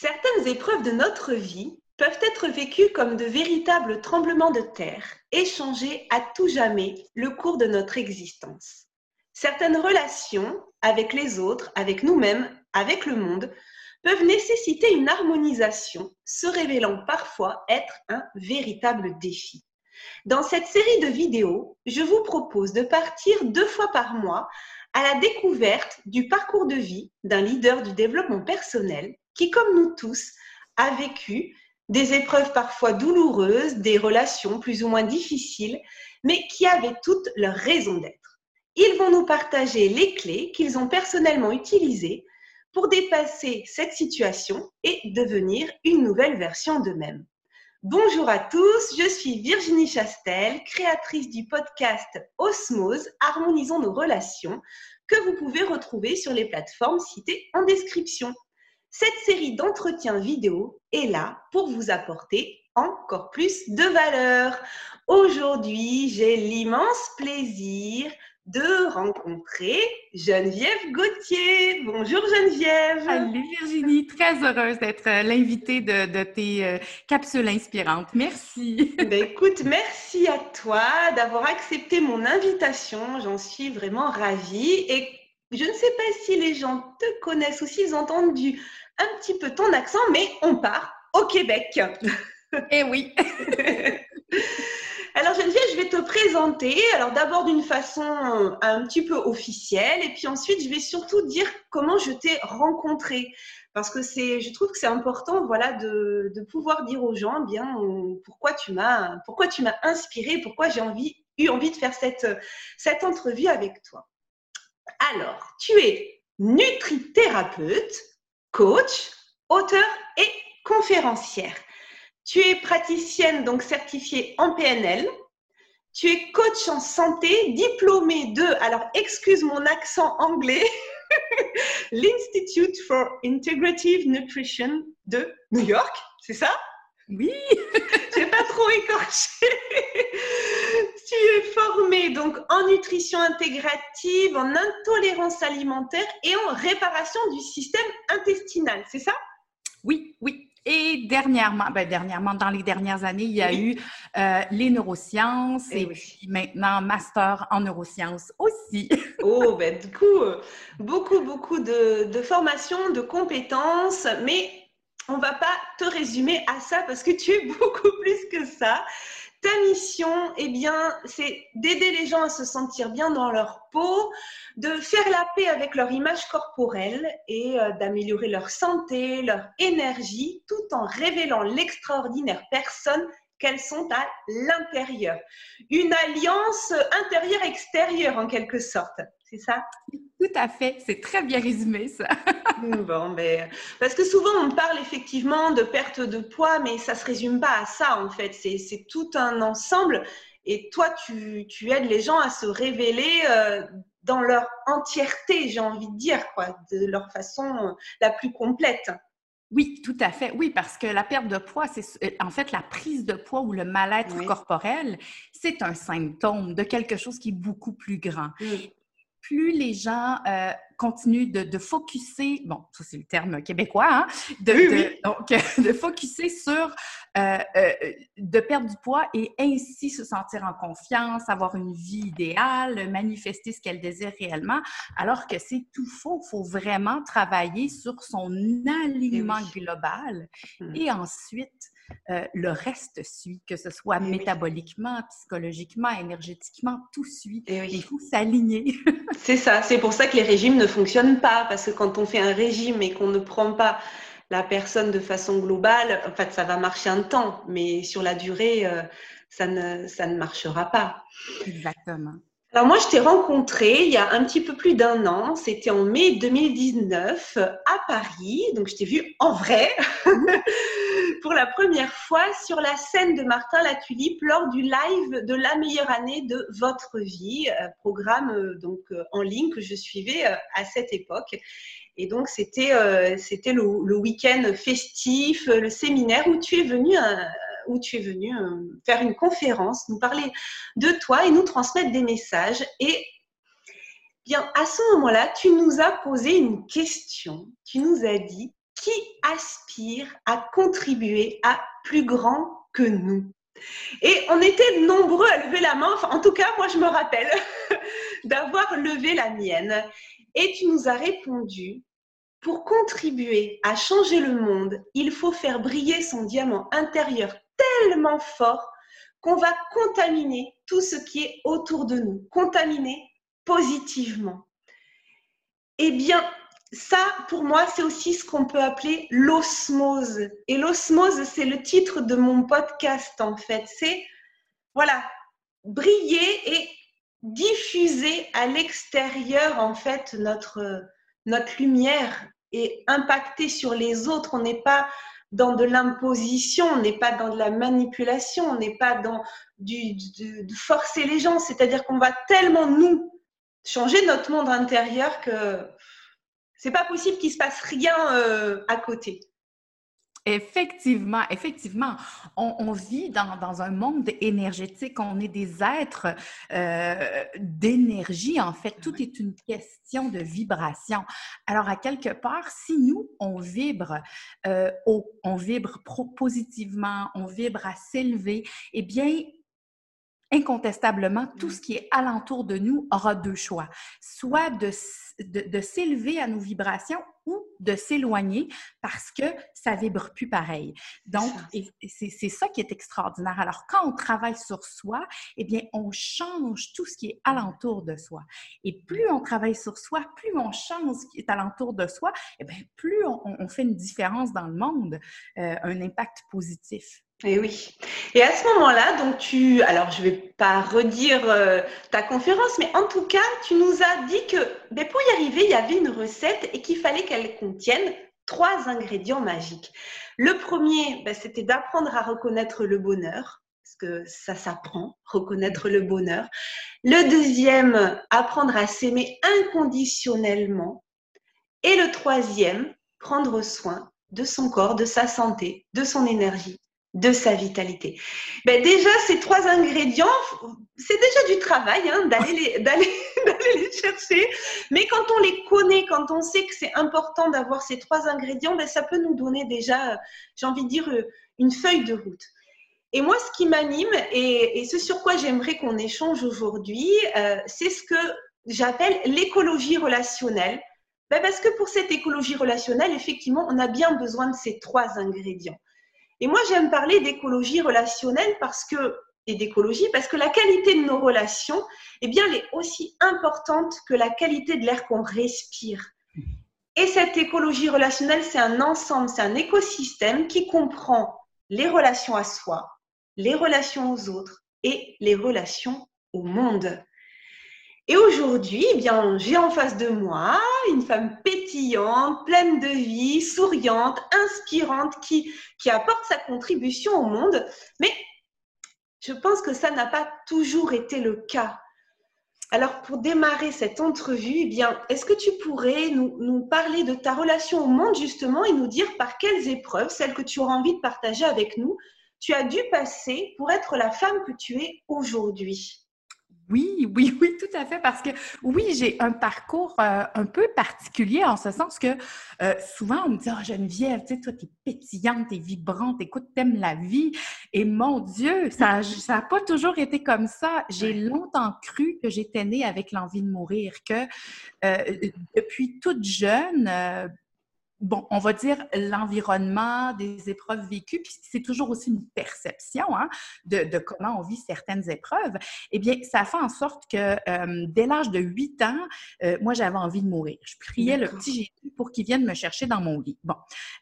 Certaines épreuves de notre vie peuvent être vécues comme de véritables tremblements de terre et changer à tout jamais le cours de notre existence. Certaines relations avec les autres, avec nous-mêmes, avec le monde, peuvent nécessiter une harmonisation, se révélant parfois être un véritable défi. Dans cette série de vidéos, je vous propose de partir deux fois par mois à la découverte du parcours de vie d'un leader du développement personnel qui, comme nous tous, a vécu des épreuves parfois douloureuses, des relations plus ou moins difficiles, mais qui avaient toutes leur raison d'être. Ils vont nous partager les clés qu'ils ont personnellement utilisées pour dépasser cette situation et devenir une nouvelle version d'eux-mêmes. Bonjour à tous, je suis Virginie Chastel, créatrice du podcast Osmose, Harmonisons nos relations, que vous pouvez retrouver sur les plateformes citées en description. Cette série d'entretiens vidéo est là pour vous apporter encore plus de valeur. Aujourd'hui, j'ai l'immense plaisir de rencontrer Geneviève Gauthier. Bonjour Geneviève. Salut Virginie, très heureuse d'être euh, l'invitée de, tes euh, capsules inspirantes. Merci. Ben, écoute, merci à toi d'avoir accepté mon invitation. J'en suis vraiment ravie. Et je ne sais pas si les gens te connaissent ou s'ils ont entendu un petit peu ton accent, mais on part au Québec. Eh oui. Alors Geneviève, je vais te présenter. Alors d'abord d'une façon euh, un petit peu officielle, et puis ensuite je vais surtout dire comment je t'ai rencontré, parce que c'est, je trouve que c'est important, voilà, de, pouvoir dire aux gens bien pourquoi tu m'as, pourquoi tu m'as inspiré, pourquoi j'ai envie, eu envie de faire cette cette entrevue avec toi. Alors, tu es nutrithérapeute, coach, auteur et conférencière. Tu es praticienne, donc certifiée en PNL. Tu es coach en santé, diplômée de, alors excuse mon accent anglais, l'Institute for Integrative Nutrition de New York, c'est ça? Oui J'ai pas trop écorché Tu es formée donc en nutrition intégrative, en intolérance alimentaire et en réparation du système intestinal, c'est ça? Oui, oui, et dernièrement, ben dernièrement, dans les dernières années, il y a eu euh, les neurosciences eh et, puis maintenant master en neurosciences aussi. oh, ben du coup, euh, beaucoup, beaucoup de, de formations, de compétences, mais on va pas te résumer à ça parce que tu es beaucoup plus que ça. Ta mission, eh bien, c'est d'aider les gens à se sentir bien dans leur peau, de faire la paix avec leur image corporelle et euh, d'améliorer leur santé, leur énergie, tout en révélant l'extraordinaire personne qu'elles sont à l'intérieur. Une alliance intérieure-extérieure en quelque sorte, c'est ça? Tout à fait, c'est très bien résumé ça. bon, ben, parce que souvent on parle effectivement de perte de poids, mais ça ne se résume pas à ça en fait, c'est tout un ensemble. Et toi, tu, tu, aides les gens à se révéler euh, dans leur entièreté, j'ai envie de dire, quoi, de leur façon la plus complète. Oui, tout à fait. Oui, parce que la perte de poids, c'est euh, en fait la prise de poids ou le mal-être corporel, c'est un symptôme de quelque chose qui est beaucoup plus grand. Plus les gens euh, continue de, de focuser, bon, ça c'est le terme québécois, hein, de, donc de focuser sur euh, euh, de perdre du poids et ainsi se sentir en confiance, avoir une vie idéale, manifester ce qu'elle désire réellement, alors que c'est tout faux. Il faut vraiment travailler sur son alignement global mmh. et ensuite euh, le reste suit, que ce soit métaboliquement, psychologiquement, énergétiquement, tout suit. Il faut s'aligner. c'est ça, c'est pour ça que les régimes ne fonctionnent pas, parce que quand on fait un régime et qu'on ne prend pas la personne de façon globale, en fait, ça va marcher un temps, mais sur la durée, euh, ça, ne, ça ne marchera pas. Exactement. Alors moi, je t'ai rencontré il y a un petit peu plus d'un an, c'était en mai 2019 à Paris, donc je t'ai vu en vrai pour la première fois sur la scène de Martin Latulipe lors du live de la meilleure année de votre vie, euh, programme euh, donc euh, en ligne que je suivais à cette époque. Et donc c'était c'était le, le week-end festif, le séminaire où tu es venu où tu es venu faire une conférence, nous parler de toi et nous transmettre des messages. Et bien, à ce moment-là, tu nous as posé une question. Tu nous as dit qui qui aspire à contribuer à plus grand que nous? Et on était nombreux à lever la main, enfin, en tout cas, moi je me rappelle d'avoir levé la mienne. Et tu nous as répondu, pour contribuer à changer le monde, il faut faire briller son diamant intérieur tellement fort qu'on va contaminer tout ce qui est autour de nous, contaminer positivement. Eh bien, ça, pour moi, c'est aussi ce qu'on peut appeler l'osmose. Et l'osmose, c'est le titre de mon podcast, en fait. C'est, voilà, briller et diffuser à l'extérieur, en fait, notre, notre lumière et impacter sur les autres. On n'est pas dans de l'imposition, on n'est pas dans de la manipulation, on n'est pas dans de forcer les gens. C'est-à-dire qu'on va tellement, nous, changer notre monde intérieur que c'est pas possible qu'il se passe rien euh, à côté. Effectivement, effectivement. On, vit dans, un monde énergétique, on est des êtres euh, d'énergie, en fait. Tout est une question de vibration. Alors, à quelque part, si nous, on vibre euh, on vibre positivement, on vibre à s'élever, eh bien, incontestablement, tout ce qui est alentour de nous aura deux choix. Soit de, de, s'élever à nos vibrations ou de s'éloigner parce que ça vibre plus pareil. Donc, c'est ça qui est extraordinaire. Alors, quand on travaille sur soi, eh bien, on change tout ce qui est alentour de soi. Et plus on travaille sur soi, plus on change ce qui est alentour de soi, eh bien, plus on, fait une différence dans le monde, euh, un impact positif. Et eh oui. Et à ce moment-là, donc tu, alors je vais pas redire euh, ta conférence, mais en tout cas, tu nous as dit que ben, pour y arriver, il y avait une recette et qu'il fallait qu'elle contienne trois ingrédients magiques. Le premier, ben, c'était d'apprendre à reconnaître le bonheur, parce que ça s'apprend, reconnaître le bonheur. Le deuxième, apprendre à s'aimer inconditionnellement. Et le troisième, prendre soin de son corps, de sa santé, de son énergie de sa vitalité. Ben déjà, ces trois ingrédients, c'est déjà du travail hein, d'aller les, d'aller, les chercher. Mais quand on les connaît, quand on sait que c'est important d'avoir ces trois ingrédients, ben ça peut nous donner déjà, j'ai envie de dire, une feuille de route. Et moi, ce qui m'anime et, ce sur quoi j'aimerais qu'on échange aujourd'hui, euh, c'est ce que j'appelle l'écologie relationnelle. Ben parce que pour cette écologie relationnelle, effectivement, on a bien besoin de ces trois ingrédients. Et moi, j'aime parler d'écologie relationnelle parce que, et d'écologie parce que la qualité de nos relations, eh bien, elle est aussi importante que la qualité de l'air qu'on respire. Et cette écologie relationnelle, c'est un ensemble, c'est un écosystème qui comprend les relations à soi, les relations aux autres et les relations au monde. Et aujourd'hui, eh bien, j'ai en face de moi une femme pétillante, pleine de vie, souriante, inspirante, qui, apporte sa contribution au monde. Mais je pense que ça n'a pas toujours été le cas. Alors, pour démarrer cette entrevue, eh est-ce que tu pourrais nous, parler de ta relation au monde, justement, et nous dire par quelles épreuves, celles que tu auras envie de partager avec nous, tu as dû passer pour être la femme que tu es aujourd'hui? Oui, oui, oui, tout à fait, parce que oui, j'ai un parcours euh, un peu particulier en ce sens que euh, souvent on me dit, oh, Geneviève, tu sais, toi, t'es pétillante, t'es vibrante, écoute, t'aimes la vie. Et mon Dieu, ça n'a pas toujours été comme ça. J'ai longtemps cru que j'étais née avec l'envie de mourir, que euh, depuis toute jeune, bon, on va dire l'environnement, des épreuves vécues, puis c'est toujours aussi une perception hein, de, comment on vit certaines épreuves, eh bien, ça fait en sorte que euh, dès l'âge de 8 ans, euh, moi, j'avais envie de mourir. Je priais le petit Jésus pour qu'il vienne me chercher dans mon lit. Bon,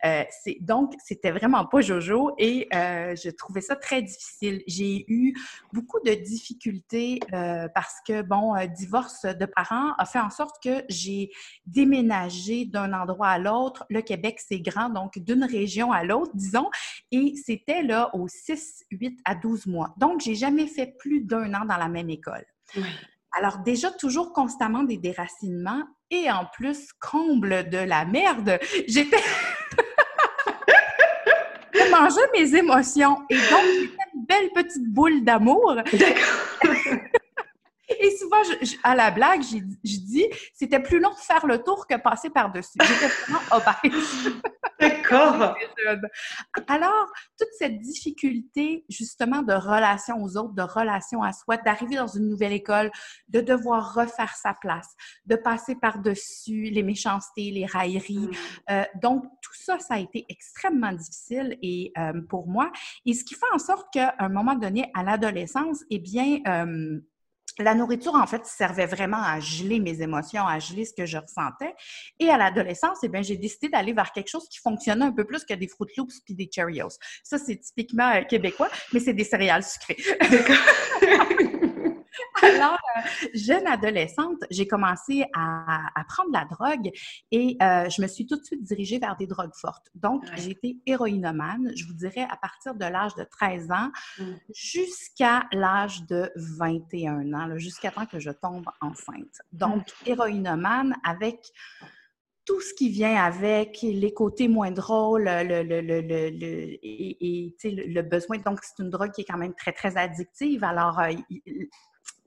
euh, c'est donc, c'était vraiment pas Jojo et je trouvais ça très difficile. J'ai eu beaucoup de difficultés parce que, bon, divorce de parents a fait en sorte que j'ai déménagé d'un endroit à l'autre le Québec, c'est grand, donc d'une région à l'autre, disons, et c'était là aux 6, 8 à 12 mois. Donc, j'ai jamais fait plus d'un an dans la même école. Alors, déjà, toujours constamment des déracinements et en plus, comble de la merde, j'étais. je mangeais mes émotions et donc, j'étais une belle petite boule d'amour. D'accord. Et souvent, à la blague, je dis, c'était plus long de faire le tour que passer par-dessus. J'étais vraiment obèse. D'accord. Alors, toute cette difficulté, justement, de relation aux autres, de relation à soi, d'arriver dans une nouvelle école, de devoir refaire sa place, de passer par-dessus les méchancetés, les railleries. Mm. Euh, donc, tout ça, ça a été extrêmement difficile et euh, pour moi. Et ce qui fait en sorte qu'à un moment donné, à l'adolescence, eh bien, euh, la nourriture, en fait, servait vraiment à geler mes émotions, à geler ce que je ressentais. Et à l'adolescence, eh bien, j'ai décidé d'aller vers quelque chose qui fonctionnait un peu plus que des Fruit Loops puis des Cheerios. Ça, c'est typiquement euh, québécois, mais c'est des céréales sucrées. jeune adolescente, j'ai commencé à, prendre la drogue et euh, je me suis tout de suite dirigée vers des drogues fortes. Donc, j'ai été héroïnomane, je vous dirais, à partir de l'âge de 13 ans mmh. jusqu'à l'âge de 21 ans, jusqu'à temps que je tombe enceinte. Donc, mmh. héroïnomane avec tout ce qui vient avec, les côtés moins drôles, le, le, le, le et, le besoin. Donc, c'est une drogue qui est quand même très, très addictive. Alors, euh,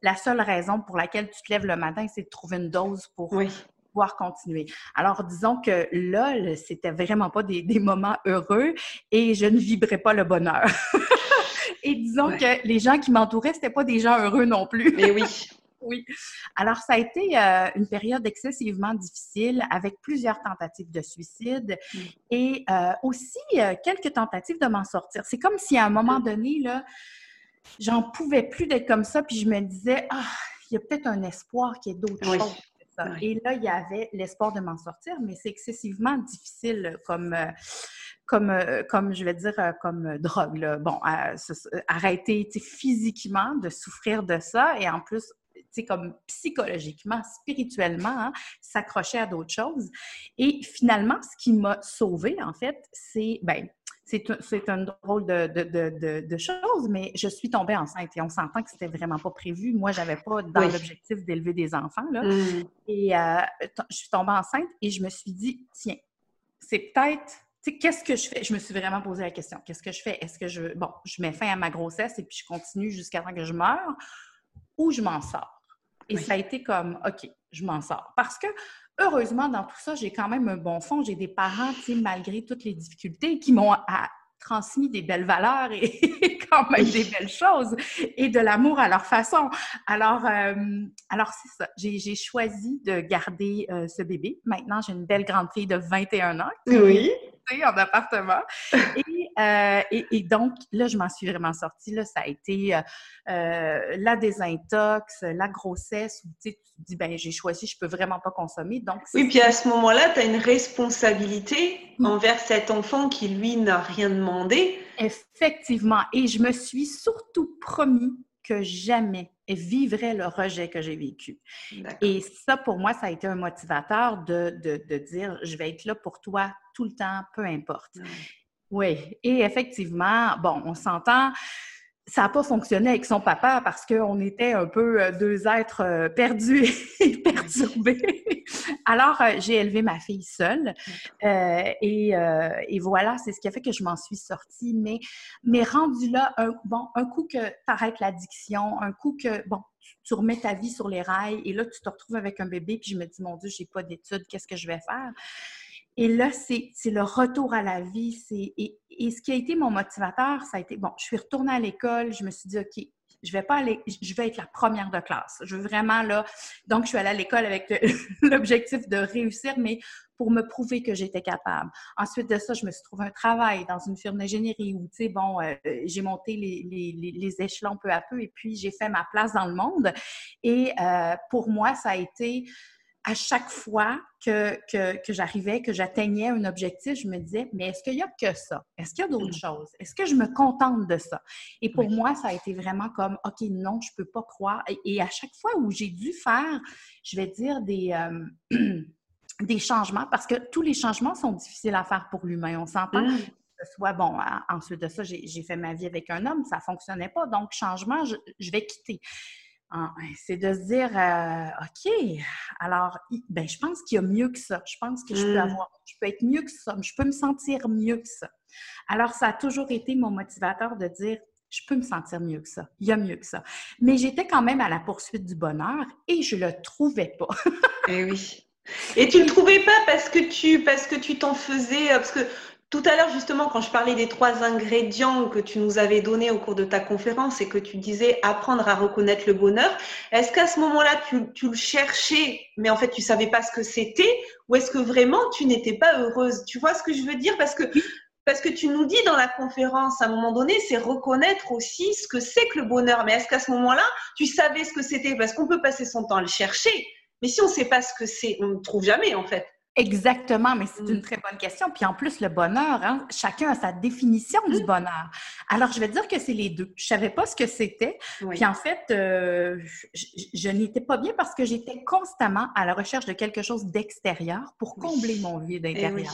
la seule raison pour laquelle tu te lèves le matin, c'est de trouver une dose pour pouvoir continuer. Alors, disons que là, c'était vraiment pas des, moments heureux et je ne vibrais pas le bonheur. et disons que les gens qui m'entouraient, c'était pas des gens heureux non plus. Mais oui. Oui. Alors, ça a été euh, une période excessivement difficile avec plusieurs tentatives de suicide mm. et euh, aussi euh, quelques tentatives de m'en sortir. C'est comme si à un moment donné, là, j'en pouvais plus d'être comme ça, puis je me disais, ah, il y a peut-être un espoir qui est d'autre chose. Et là, il y avait l'espoir de m'en sortir, mais c'est excessivement difficile comme, euh, comme, euh, comme je vais dire, euh, comme drogue. Bon, arrêter physiquement de souffrir de ça et en plus, comme psychologiquement, spirituellement, hein, s'accrocher à d'autres choses. Et finalement, ce qui m'a sauvée, en fait, c'est, ben, c'est un drôle de, de, de, chose, mais je suis tombée enceinte et on s'entend que c'était vraiment pas prévu. Moi, j'avais pas dans l'objectif d'élever des enfants. Là. Mmh. Et euh, je suis tombée enceinte et je me suis dit, tiens, c'est peut-être qu'est-ce que je fais? Je me suis vraiment posé la question. Qu'est-ce que je fais? Est-ce que je, bon, je mets fin à ma grossesse et puis je continue jusqu'à temps que je meure ou je m'en sors? Et ça a été comme, OK, je m'en sors. Parce que heureusement, dans tout ça, j'ai quand même un bon fond. J'ai des parents, malgré toutes les difficultés, qui m'ont transmis des belles valeurs et quand même des belles choses et de l'amour à leur façon. Alors, euh, alors c'est ça. J'ai choisi de garder euh, ce bébé. Maintenant, j'ai une belle grande fille de 21 ans. Oui. En appartement. Euh, et, et, donc, là, je m'en suis vraiment sortie. Là, ça a été la désintox, la grossesse, où tu te dis, ben j'ai choisi, je peux vraiment pas consommer. Donc, oui, puis à ce moment-là, tu as une responsabilité mm. envers cet enfant qui, lui, n'a rien demandé. Effectivement. Et je me suis surtout promis que jamais vivrait le rejet que j'ai vécu. Et ça, pour moi, ça a été un motivateur de, de, dire, je vais être là pour toi tout le temps, peu importe. Oui, et effectivement, bon, on s'entend, ça n'a pas fonctionné avec son papa parce qu'on était un peu euh, deux êtres euh, perdus et perturbés. Alors, euh, j'ai élevé ma fille seule et, voilà, c'est ce qui a fait que je m'en suis sortie. Mais, mais rendu là, un, bon, un coup que tu arrêtes l'addiction, un coup que, bon, tu remets ta vie sur les rails et là, tu te retrouves avec un bébé, puis je me dis, mon Dieu, j'ai pas d'études, qu'est-ce que je vais faire? Et là, c'est le retour à la vie. Et, ce qui a été mon motivateur, ça a été, bon, je suis retournée à l'école, je me suis dit, OK, je vais pas aller, je vais être la première de classe. Je veux vraiment, là, donc je suis allée à l'école avec l'objectif de réussir, mais pour me prouver que j'étais capable. Ensuite de ça, je me suis trouvé un travail dans une firme d'ingénierie où, tu sais, bon, euh, j'ai monté les, échelons peu à peu et puis j'ai fait ma place dans le monde. Et euh, pour moi, ça a été à chaque fois que, que, j'arrivais, que j'atteignais un objectif, je me disais, mais est-ce qu'il y a que ça? Est-ce qu'il y a d'autres mm. choses? Est-ce que je me contente de ça? Et pour moi, ça a été vraiment comme, OK, non, je ne peux pas croire. Et, à chaque fois où j'ai dû faire, je vais dire, des, euh, des changements, parce que tous les changements sont difficiles à faire pour l'humain, on s'entend. Mm. soit, bon, ensuite de ça, j'ai fait ma vie avec un homme, ça ne fonctionnait pas. Donc, changement, je vais quitter. Ah, c'est de se dire, euh, OK, alors, ben, je pense qu'il y a mieux que ça. Je pense que je peux mmh. avoir, je peux être mieux que ça. Je peux me sentir mieux que ça. Alors, ça a toujours été mon motivateur de dire, je peux me sentir mieux que ça. Il y a mieux que ça. Mais j'étais quand même à la poursuite du bonheur et je le trouvais pas. eh oui. Et tu le trouvais pas parce que tu parce que tu t'en faisais parce que Tout à l'heure, justement, quand je parlais des trois ingrédients que tu nous avais donnés au cours de ta conférence et que tu disais apprendre à reconnaître le bonheur, est-ce qu'à ce, moment-là, tu, le cherchais, mais en fait, tu savais pas ce que c'était, ou est-ce que vraiment tu n'étais pas heureuse? Tu vois ce que je veux dire? Parce que parce que tu nous dis dans la conférence, à un moment donné, c'est reconnaître aussi ce que c'est que le bonheur. Mais est-ce qu'à ce moment-là, tu savais ce que c'était? Parce qu'on peut passer son temps à le chercher, mais si on ne sait pas ce que c'est, on ne trouve jamais en fait. Exactement, mais c'est une mm. très bonne question. Puis en plus, le bonheur, hein, chacun a sa définition du mm. bonheur. Alors, je vais dire que c'est les deux. Je savais pas ce que c'était. Puis en fait, euh, je, n'étais pas bien parce que j'étais constamment à la recherche de quelque chose d'extérieur pour combler mon vide eh intérieur.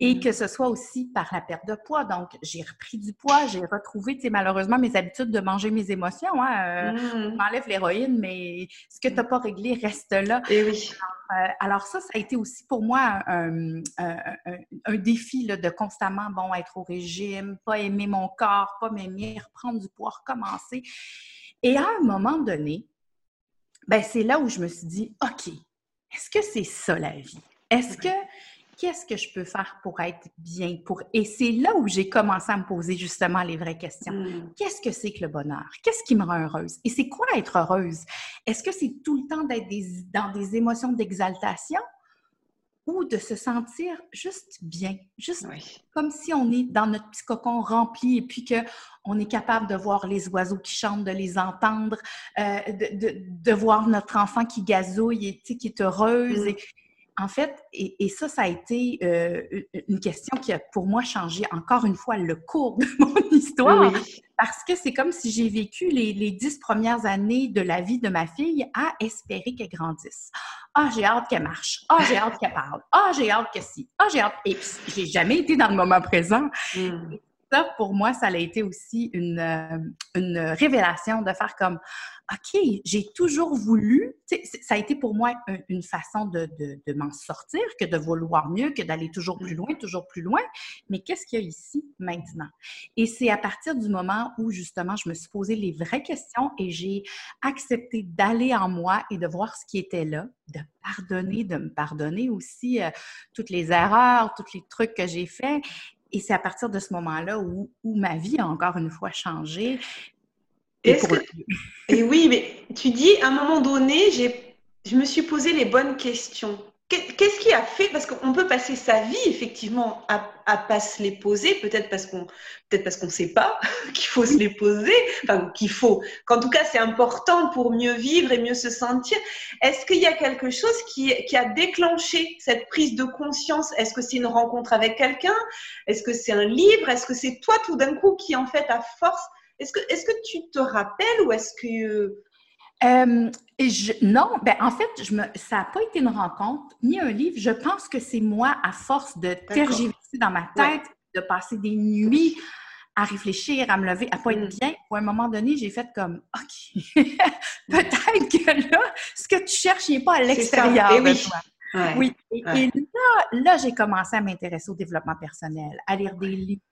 Et mm. que ce soit aussi par la perte de poids. Donc, j'ai repris du poids, j'ai retrouvé, tu sais, malheureusement, mes habitudes de manger mes émotions. Hein, euh, m'enlève l'héroïne, mais ce que tu n'as pas réglé reste là. Et eh oui. Euh, alors, ça, ça a été aussi pour moi un, défi de constamment, bon, être au régime, pas aimer mon corps, pas m'aimer, reprendre du poids, recommencer. Et à un moment donné, ben, c'est là où je me suis dit, OK, est-ce que c'est ça la vie? Est-ce que qu'est-ce que je peux faire pour être bien? Pour... Et c'est là où j'ai commencé à me poser justement les vraies questions. Hmm. Qu'est-ce que c'est que le bonheur? Qu'est-ce qui me rend heureuse? Et c'est quoi être heureuse? Est-ce que c'est tout le temps d'être dans des émotions d'exaltation? ou de se sentir juste bien, juste comme si on est dans notre petit cocon rempli et puis qu'on est capable de voir les oiseaux qui chantent, de les entendre, euh, de, voir notre enfant qui gazouille et qui est heureuse. Hmm. Et, en fait, et, ça, ça a été euh, une question qui a pour moi changé encore une fois le cours de mon histoire. Parce que c'est comme si j'ai vécu les, dix premières années de la vie de ma fille à espérer qu'elle grandisse. Ah, j'ai hâte qu'elle marche. Ah, j'ai hâte qu'elle parle. Ah, j'ai hâte que si. Ah, j'ai hâte. Et j'ai jamais été dans le moment présent. Hmm ça, pour moi, ça a été aussi une, euh, une révélation de faire comme, OK, j'ai toujours voulu, ça a été pour moi une façon de, de, m'en sortir, que de vouloir mieux, que d'aller toujours plus loin, toujours plus loin. Mais qu'est-ce qu'il y a ici maintenant? Et c'est à partir du moment où, justement, je me suis posé les vraies questions et j'ai accepté d'aller en moi et de voir ce qui était là, de pardonner, de me pardonner aussi euh, toutes les erreurs, tous les trucs que j'ai faits et c'est à partir de ce moment-là où, ma vie a encore une fois changé. Et, et oui, mais tu dis, à un moment donné, je me suis posé les bonnes questions. Qu'est-ce qui a fait Parce qu'on peut passer sa vie effectivement à, à pas se les poser, peut-être parce qu'on peut-être parce qu'on sait pas qu'il faut se les poser, enfin qu'il faut, qu'en tout cas c'est important pour mieux vivre et mieux se sentir. Est-ce qu'il y a quelque chose qui, qui a déclenché cette prise de conscience? Est-ce que c'est une rencontre avec quelqu'un? Est-ce que c'est un livre? Est-ce que c'est toi tout d'un coup qui en fait à force? Est-ce que est-ce que tu te rappelles ou est-ce que euh, non, ben en fait, je me, ça n'a pas été une rencontre ni un livre. Je pense que c'est moi, à force de tergiverser dans ma tête, de passer des nuits à réfléchir, à me lever, à pas être mm. bien. Ou à un moment donné, j'ai fait comme OK, peut-être que là, ce que tu cherches n'est pas à l'extérieur eh oui. oui. Et, et là, là j'ai commencé à m'intéresser au développement personnel, à lire des livres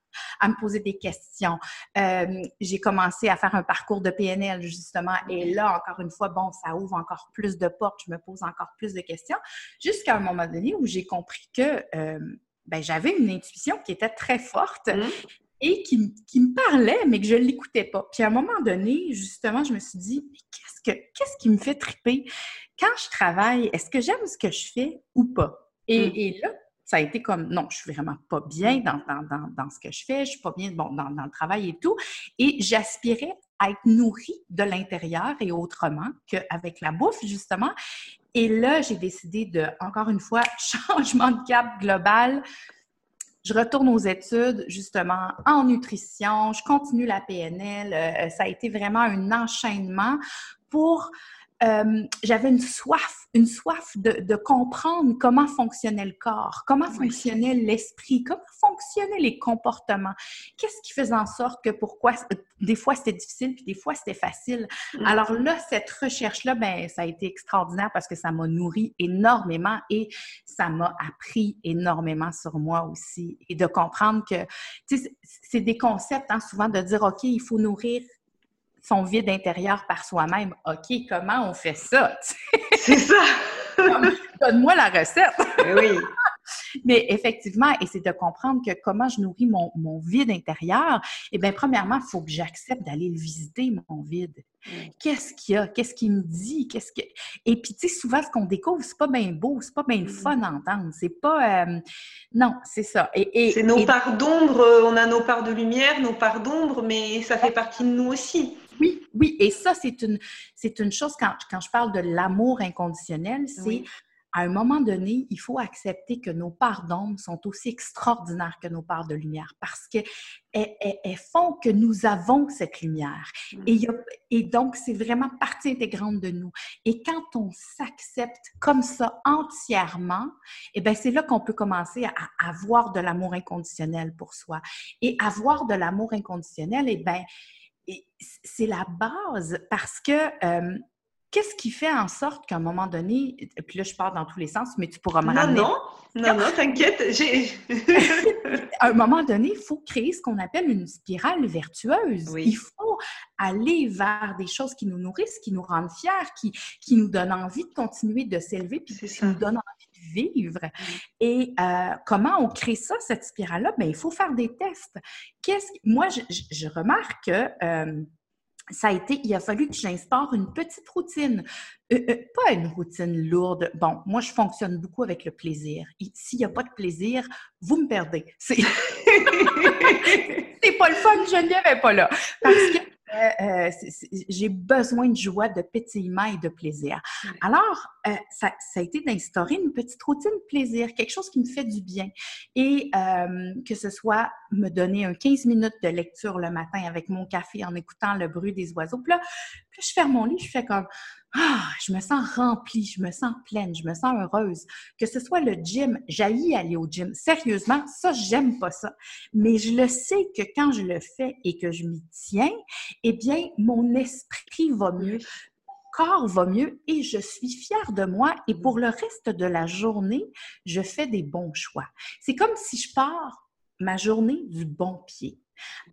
à me poser des questions. Euh, j'ai commencé à faire un parcours de PNL, justement, et là, encore une fois, bon, ça ouvre encore plus de portes, je me pose encore plus de questions, jusqu'à un moment donné où j'ai compris que euh, ben, j'avais une intuition qui était très forte. Mmh. Et qui, me parlait, mais que je ne l'écoutais pas. Puis à un moment donné, justement, je me suis dit, qu'est-ce, que, qu'est-ce qui me fait triper? Quand je travaille, est-ce que j'aime ce que je fais ou pas? Et, mmh. et là, ça a été comme non, je suis vraiment pas bien dans, dans, ce que je fais, je suis pas bien bon, dans, le travail et tout. Et j'aspirais à être nourrie de l'intérieur et autrement qu'avec la bouffe, justement. Et là, j'ai décidé de, encore une fois, changement de cap global. Je retourne aux études, justement, en nutrition. Je continue la PNL. Euh, ça a été vraiment un enchaînement pour euh, j'avais une soif, une soif de, comprendre comment fonctionnait le corps, comment fonctionnait l'esprit, comment fonctionnaient les comportements. Qu'est-ce qui faisait en sorte que pourquoi des fois c'était difficile puis des fois c'était facile? Mm. Alors là, cette recherche-là, ben ça a été extraordinaire parce que ça m'a nourri énormément et ça m'a appris énormément sur moi aussi et de comprendre que c'est des concepts hein, souvent de dire ok, il faut nourrir son vide intérieur par soi-même. OK, comment on fait ça? C'est ça! Donne-moi la recette! Eh oui. Mais effectivement, et c'est de comprendre que comment je nourris mon, vide intérieur, eh bien, premièrement, il faut que j'accepte d'aller le visiter, mon vide. Qu'est-ce qu'il y a? Qu'est-ce qu'il me dit? Qu'est-ce que... Et puis, tu sais, souvent, ce qu'on découvre, c'est pas bien beau, c'est pas bien le fun à entendre. C'est pas... Euh, non, c'est ça. Et, c'est nos parts d'ombre, on a nos parts de lumière, nos parts d'ombre, mais ça fait partie de nous aussi. Oui. Et ça, c'est une, c'est une chose, quand, quand je parle de l'amour inconditionnel, c'est à un moment donné, il faut accepter que nos parts d'ombre sont aussi extraordinaires que nos parts de lumière parce qu'elles elles, font que nous avons cette lumière. Mm. Et, et donc, c'est vraiment partie intégrante de nous. Et quand on s'accepte comme ça entièrement, eh bien, c'est là qu'on peut commencer à, avoir de l'amour inconditionnel pour soi. Et avoir de l'amour inconditionnel, eh bien, c'est la base parce que euh, Qu'est-ce qui fait en sorte qu'à un moment donné, puis là je pars dans tous les sens, mais tu pourras me non, ramener. Non, non, non, t'inquiète. à un moment donné, il faut créer ce qu'on appelle une spirale vertueuse. Il faut aller vers des choses qui nous nourrissent, qui nous rendent fiers, qui, qui nous donnent envie de continuer de s'élever, puis qui nous donnent envie de vivre. Et euh, comment on crée ça, cette spirale-là? Bien, il faut faire des tests. Qu'est-ce Moi, je, je remarque que... Euh, ça a été, il a fallu que j'instaure une petite routine. Euh, euh, pas une routine lourde. Bon, moi, je fonctionne beaucoup avec le plaisir. S'il n'y a pas de plaisir, vous me perdez. C'est pas le fun, Geneviève n'est pas là. Parce que euh, euh, j'ai besoin de joie, de pétillement et de plaisir. Alors, euh, ça, a été d'instaurer une petite routine de plaisir, quelque chose qui me fait du bien. Et que ce soit me donner un 15 minutes de lecture le matin avec mon café en écoutant le bruit des oiseaux. Puis là, puis je ferme mon lit, je fais comme ah, je me sens remplie, je me sens pleine, je me sens heureuse. Que ce soit le gym, j'aille aller au gym. Sérieusement, ça, j'aime pas ça. Mais je le sais que quand je le fais et que je m'y tiens, eh bien, mon esprit va mieux, mon corps va mieux et je suis fière de moi. Et pour le reste de la journée, je fais des bons choix. C'est comme si je pars ma journée du bon pied.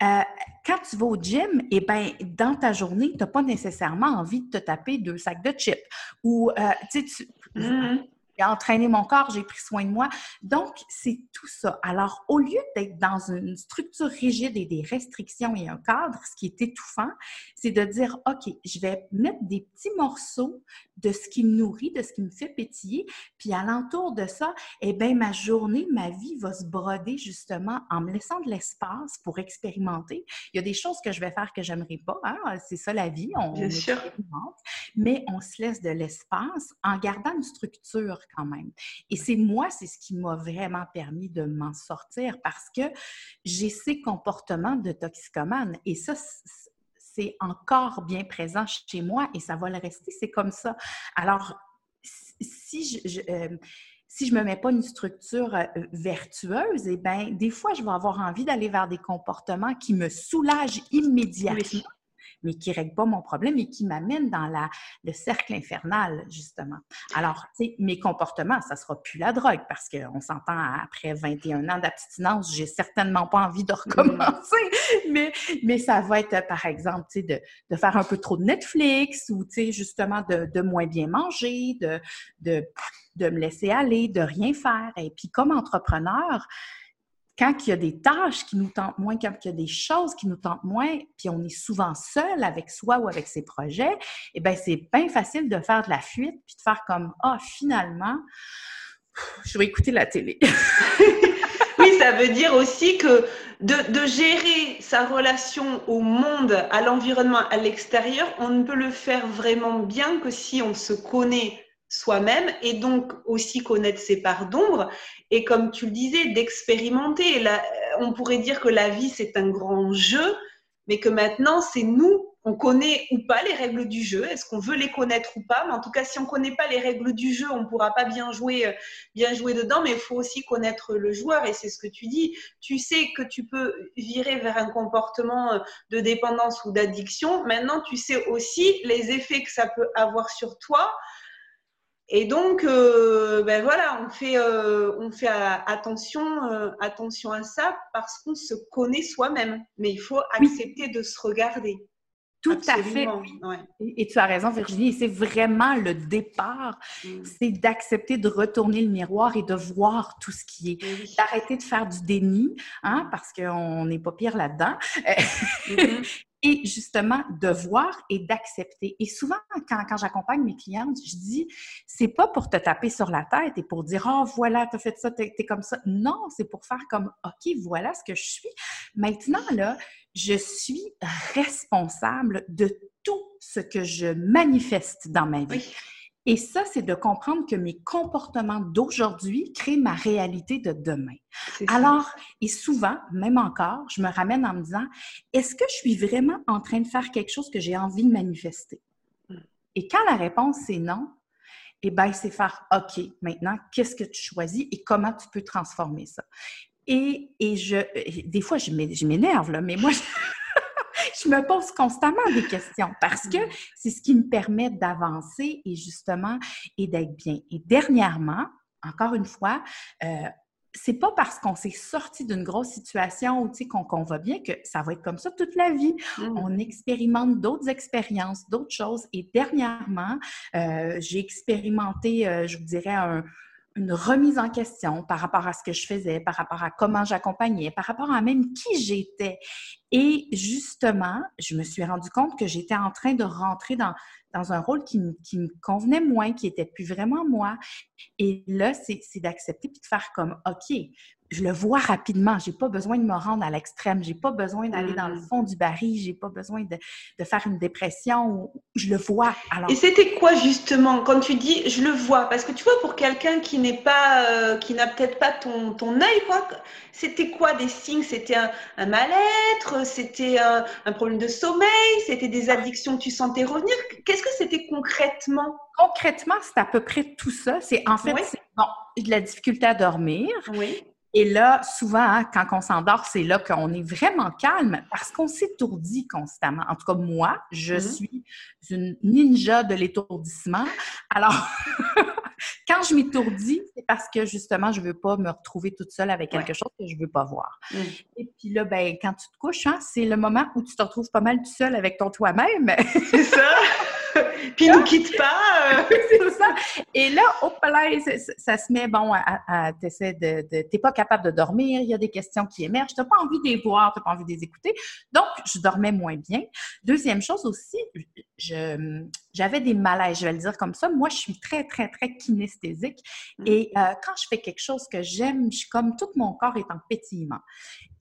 Euh, quand tu vas au gym, eh ben, dans ta journée, tu n'as pas nécessairement envie de te taper deux sacs de chips. Ou, euh, tu sais, mmh j'ai entraîné mon corps, j'ai pris soin de moi. Donc, c'est tout ça. Alors, au lieu d'être dans une structure rigide et des restrictions et un cadre, ce qui est étouffant, c'est de dire, OK, je vais mettre des petits morceaux de ce qui me nourrit, de ce qui me fait pétiller, puis alentour de ça, eh bien, ma journée, ma vie va se broder justement en me laissant de l'espace pour expérimenter. Il y a des choses que je vais faire que j'aimerais pas, hein? c'est ça la vie, on, Bien sûr. mais on se laisse de l'espace en gardant une structure quand même. Et c'est moi, c'est ce qui m'a vraiment permis de m'en sortir parce que j'ai ces comportements de toxicomane. Et ça, c'est encore bien présent chez moi et ça va le rester. C'est comme ça. Alors, si je, euh, si je ne me mets pas une structure euh, vertueuse, eh bien, des fois, je vais avoir envie d'aller vers des comportements qui me soulagent immédiatement mais qui ne règle pas mon problème et qui m'amène dans la, le cercle infernal, justement. Alors, tu sais, mes comportements, ça ne sera plus la drogue parce qu'on s'entend après 21 ans d'abstinence, j'ai certainement pas envie de mm. recommencer, mais, mais ça va être, par exemple, tu sais, de, de, faire un peu trop de Netflix ou, tu sais, justement, de, de moins bien manger, de, de, de me laisser aller, de rien faire. Et puis, comme entrepreneur, quand il y a des tâches qui nous tentent moins, quand il y a des choses qui nous tentent moins, puis on est souvent seul avec soi ou avec ses projets, eh bien, c'est bien facile de faire de la fuite, puis de faire comme Ah, finalement, je vais écouter la télé. oui, ça veut dire aussi que de, de, gérer sa relation au monde, à l'environnement, à l'extérieur, on ne peut le faire vraiment bien que si on se connaît soi-même et donc aussi connaître ses parts d'ombre. Et comme tu le disais d'expérimenter. On pourrait dire que la vie c'est un grand jeu mais que maintenant c'est nous on connaît ou pas les règles du jeu. Est-ce qu'on veut les connaître ou pas? Mais en tout cas si on connaît pas les règles du jeu on pourra pas bien jouer bien jouer dedans. Mais il faut aussi connaître le joueur et c'est ce que tu dis. Tu sais que tu peux virer vers un comportement de dépendance ou d'addiction. Maintenant tu sais aussi les effets que ça peut avoir sur toi et donc, euh, ben voilà, on fait, euh, on fait attention, euh, attention à ça parce qu'on se connaît soi-même. Mais il faut accepter de se regarder. Tout à fait. Et, tu as raison, Virginie. C'est vraiment le départ. Mm. C'est d'accepter de retourner le miroir et de voir tout ce qui est. D'arrêter de faire du déni, hein, parce qu'on n'est pas pire là-dedans. Mm-hmm. justement de voir et d'accepter. Et souvent, quand, j'accompagne mes clientes, je dis, c'est pas pour te taper sur la tête et pour dire, oh voilà, tu as fait ça, tu es, comme ça. Non, c'est pour faire comme, OK, voilà ce que je suis. Maintenant, là, je suis responsable de tout ce que je manifeste dans ma vie. Et ça, c'est de comprendre que mes comportements d'aujourd'hui créent ma réalité de demain. Alors, et souvent, même encore, je me ramène en me disant, est-ce que je suis vraiment en train de faire quelque chose que j'ai envie de manifester? Et quand la réponse est non, eh bien, c'est faire OK, maintenant, qu'est-ce que tu choisis et comment tu peux transformer ça? Et, et je, des fois, je m'énerve, là, mais moi, je me pose constamment des questions parce que mm. c'est ce qui me permet d'avancer et justement et d'être bien. Et dernièrement, encore une fois, euh, c'est pas parce qu'on s'est sorti d'une grosse situation ou qu'on va bien que ça va être comme ça toute la vie. Mm. On expérimente d'autres expériences, d'autres choses. Et dernièrement, euh, j'ai expérimenté, euh, je vous dirais, un, une remise en question par rapport à ce que je faisais, par rapport à comment j'accompagnais, par rapport à même qui j'étais. Et justement, je me suis rendu compte que j'étais en train de rentrer dans, dans un rôle qui, qui, me convenait moins, qui était plus vraiment moi. Et là, c'est d'accepter puis de faire comme, OK, je le vois rapidement. J'ai pas besoin de me rendre à l'extrême. J'ai pas besoin d'aller dans le mm. fond du baril. J'ai pas besoin de, de, faire une dépression. Je le vois. Alors... Et c'était quoi justement quand tu dis je le vois? Parce que tu vois, pour quelqu'un qui n'est pas, euh, qui n'a peut-être pas ton, ton œil, quoi, c'était quoi des signes? C'était un, mal-être? C'était un, un, problème de sommeil? C'était des addictions? Que tu sentais revenir? Qu'est-ce que c'était concrètement? Concrètement, c'est à peu près tout ça. C'est en fait, bon, de la difficulté à dormir. Oui et là, souvent, hein, quand on s'endort, c'est là qu'on est vraiment calme parce qu'on s'étourdit constamment. En tout cas, moi, je mm-hmm. suis une ninja de l'étourdissement. Alors, quand je m'étourdis, c'est parce que justement, je ne veux pas me retrouver toute seule avec quelque chose que je ne veux pas voir. Mm. Et puis là, ben, quand tu te couches, hein, c'est le moment où tu te retrouves pas mal tout seul avec ton toi-même. C'est ça! Puis nous quitte pas. Euh. c'est ça. Et là, hop là, ça, se met, bon, à, Tu n'es pas capable de dormir, il y a des questions qui émergent, tu n'as pas envie de les voir, tu n'as pas envie de les écouter. Donc, je dormais moins bien. Deuxième chose aussi, j'avais des malaises, je vais le dire comme ça. Moi, je suis très, très, très kinesthésique. Mm. Et euh, quand je fais quelque chose que j'aime, je suis comme tout mon corps est en pétillement.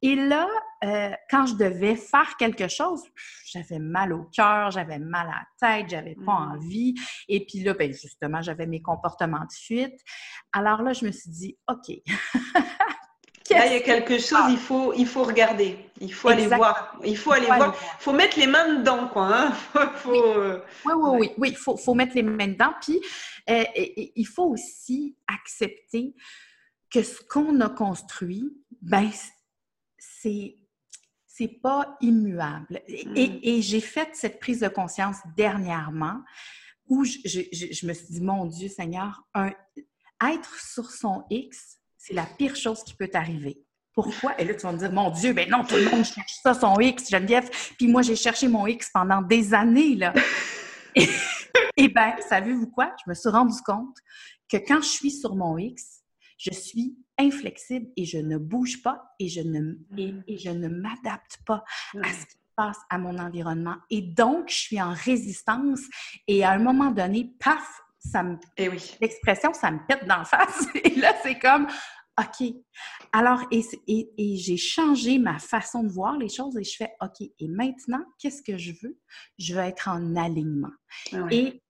Et là, euh, quand je devais faire quelque chose, j'avais mal au cœur, j'avais mal à la tête, j'avais pas mmh. envie. Et puis là, ben, justement, j'avais mes comportements de fuite. Alors là, je me suis dit, OK. Là, il y a quelque chose, il faut, il faut regarder, il faut aller voir, il faut aller voir, il faut mettre les mains dedans, quoi. Hein. oui. Euh, oui, oui, oui, il faut, faut, mettre les mains dedans. Puis, euh, il faut aussi accepter que ce qu'on a construit, ben, c'est c'est pas immuable. Et, mm. et j'ai fait cette prise de conscience dernièrement où je, je, me suis dit, mon Dieu Seigneur, un, être sur son X, c'est la pire chose qui peut t'arriver. Pourquoi? Et là, tu vas me dire, mon Dieu, ben non, tout le monde cherche ça, son X, Geneviève. Puis moi, j'ai cherché mon X pendant des années, là. et, et bien, savez-vous quoi? Je me suis rendu compte que quand je suis sur mon X, je suis inflexible et je ne bouge pas et je ne, et, je ne m'adapte pas à ce qui passe à mon environnement. Et donc, je suis en résistance et à un moment donné, paf, ça me, eh oui. l'expression, ça me pète dans la face. Et là, c'est comme, OK. Alors, et, et, j'ai changé ma façon de voir les choses et je fais, OK, et maintenant, qu'est-ce que je veux? Je veux être en alignement. Ah et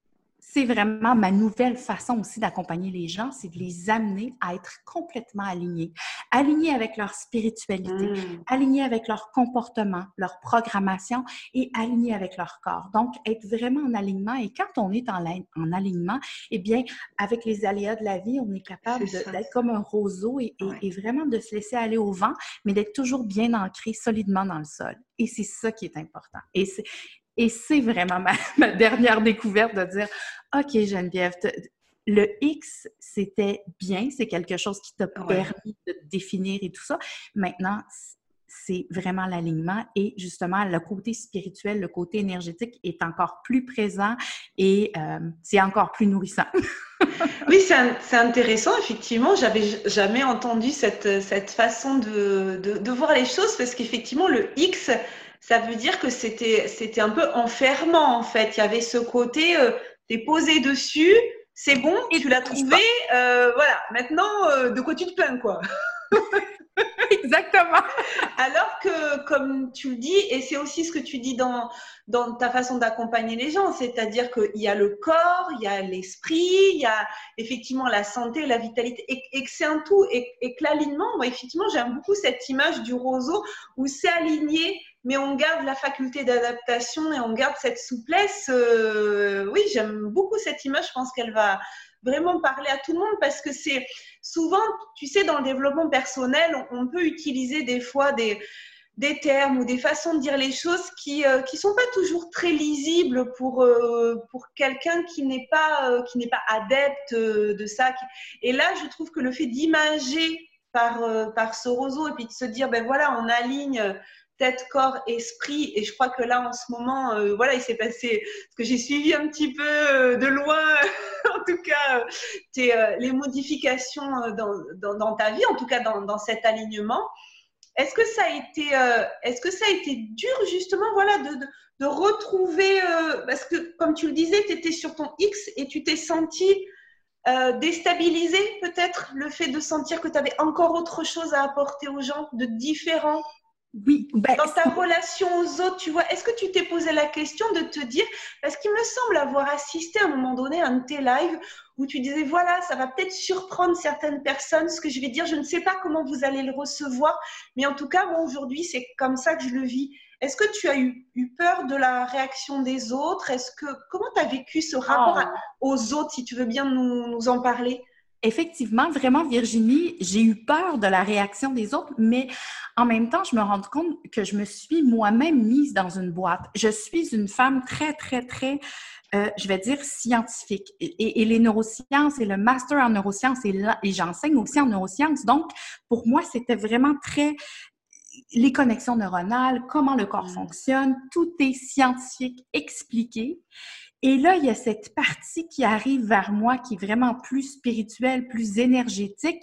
c'est vraiment ma nouvelle façon aussi d'accompagner les gens, c'est de les amener à être complètement alignés. Alignés avec leur spiritualité, mmh. alignés avec leur comportement, leur programmation et alignés avec leur corps. Donc, être vraiment en alignement. Et quand on est en, en alignement, eh bien, avec les aléas de la vie, on est capable d'être comme un roseau et, et, vraiment de se laisser aller au vent, mais d'être toujours bien ancré solidement dans le sol. Et c'est ça qui est important. Et, et c'est vraiment ma, dernière découverte de dire, OK, Geneviève, le X, c'était bien, c'est quelque chose qui t'a permis de définir et tout ça. Maintenant, c'est vraiment l'alignement et justement le côté spirituel, le côté énergétique est encore plus présent et euh, c'est encore plus nourrissant. oui, c'est intéressant, effectivement. J'avais jamais entendu cette, cette façon de, de, voir les choses parce qu'effectivement, le X, ça veut dire que c'était un peu enfermant en fait. Il y avait ce côté, euh, t'es posé dessus, c'est bon, et tu l'as trouvé, euh, voilà. Maintenant, euh, de quoi tu te plains quoi? Exactement. Alors que, comme tu le dis, et c'est aussi ce que tu dis dans, dans ta façon d'accompagner les gens, c'est-à-dire qu'il y a le corps, il y a l'esprit, il y a effectivement la santé, la vitalité, et, que c'est un tout, et, que l'alignement, moi, effectivement, j'aime beaucoup cette image du roseau où c'est aligné, mais on garde la faculté d'adaptation et on garde cette souplesse. Euh, oui, j'aime beaucoup cette image, je pense qu'elle va vraiment parler à tout le monde parce que c'est souvent, tu sais, dans le développement personnel, on, peut utiliser des fois des, des termes ou des façons de dire les choses qui ne euh, sont pas toujours très lisibles pour, euh, pour quelqu'un qui n'est pas, qui pas adepte de ça. Et là, je trouve que le fait d'imager par, par ce roseau et puis de se dire, ben voilà, on aligne tête, corps, esprit. Et je crois que là, en ce moment, euh, voilà, il s'est passé, ce que j'ai suivi un petit peu euh, de loin, en tout cas, euh, les modifications dans, ta vie, en tout cas dans, cet alignement. Est-ce que ça a été, est-ce que ça a été dur justement, voilà, de, retrouver, parce que comme tu le disais, tu étais sur ton X et tu t'es senti déstabilisé peut-être le fait de sentir que tu avais encore autre chose à apporter aux gens de différent? Oui. Ben, Dans ta relation aux autres, tu vois, est-ce que tu t'es posé la question de te dire, parce qu'il me semble avoir assisté à un moment donné à un de tes lives où tu disais, voilà, ça va peut-être surprendre certaines personnes, ce que je vais dire, je ne sais pas comment vous allez le recevoir, mais en tout cas, moi aujourd'hui, c'est comme ça que je le vis. Est-ce que tu as eu, peur de la réaction des autres? Est-ce que comment tu as vécu ce rapport oh. aux autres, si tu veux bien nous en parler? Effectivement, vraiment, Virginie, j'ai eu peur de la réaction des autres, mais en même temps, je me rends compte que je me suis moi-même mise dans une boîte. Je suis une femme très, très, très, euh, je vais dire, scientifique. Et, les neurosciences et le master en neurosciences, et, et j'enseigne aussi en neurosciences. Donc, pour moi, c'était vraiment très les connexions neuronales, comment le corps mmh. fonctionne, tout est scientifique expliqué. Et là, il y a cette partie qui arrive vers moi qui est vraiment plus spirituelle, plus énergétique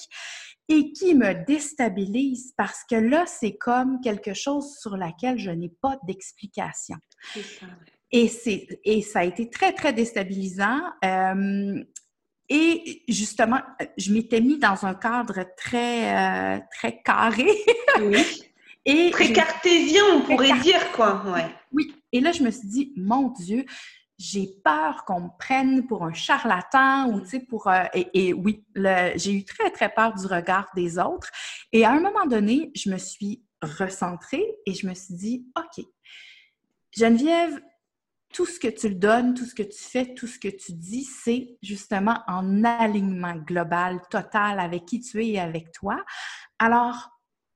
et qui me déstabilise parce que là, c'est comme quelque chose sur laquelle je n'ai pas d'explication. Et, et ça a été très, très déstabilisant. Euh, et justement, je m'étais mis dans un cadre très, euh, très carré. oui. Et très cartésien, on pourrait dire, quoi. Ouais. Oui. Et là, je me suis dit, mon Dieu, j'ai peur qu'on me prenne pour un charlatan ou, tu sais, pour... Euh, et, oui, j'ai eu très, très peur du regard des autres. Et à un moment donné, je me suis recentrée et je me suis dit, OK, Geneviève, tout ce que tu le donnes, tout ce que tu fais, tout ce que tu dis, c'est justement en alignement global, total avec qui tu es et avec toi. Alors,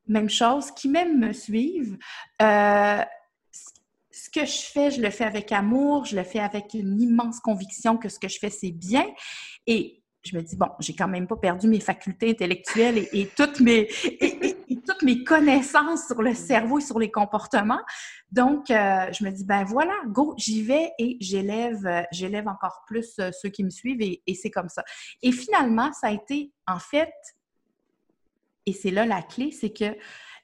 même chose, qui même me suivent, euh, ce que je fais, je le fais avec amour, je le fais avec une immense conviction que ce que je fais, c'est bien. Et je me dis, bon, j'ai quand même pas perdu mes facultés intellectuelles et, toutes, mes, connaissances sur le cerveau et sur les comportements. Donc, euh, je me dis, ben voilà, go, j'y vais et j'élève, euh, j'élève encore plus euh, ceux qui me suivent et c'est comme ça. Et finalement, ça a été, en fait, et c'est là la clé, c'est que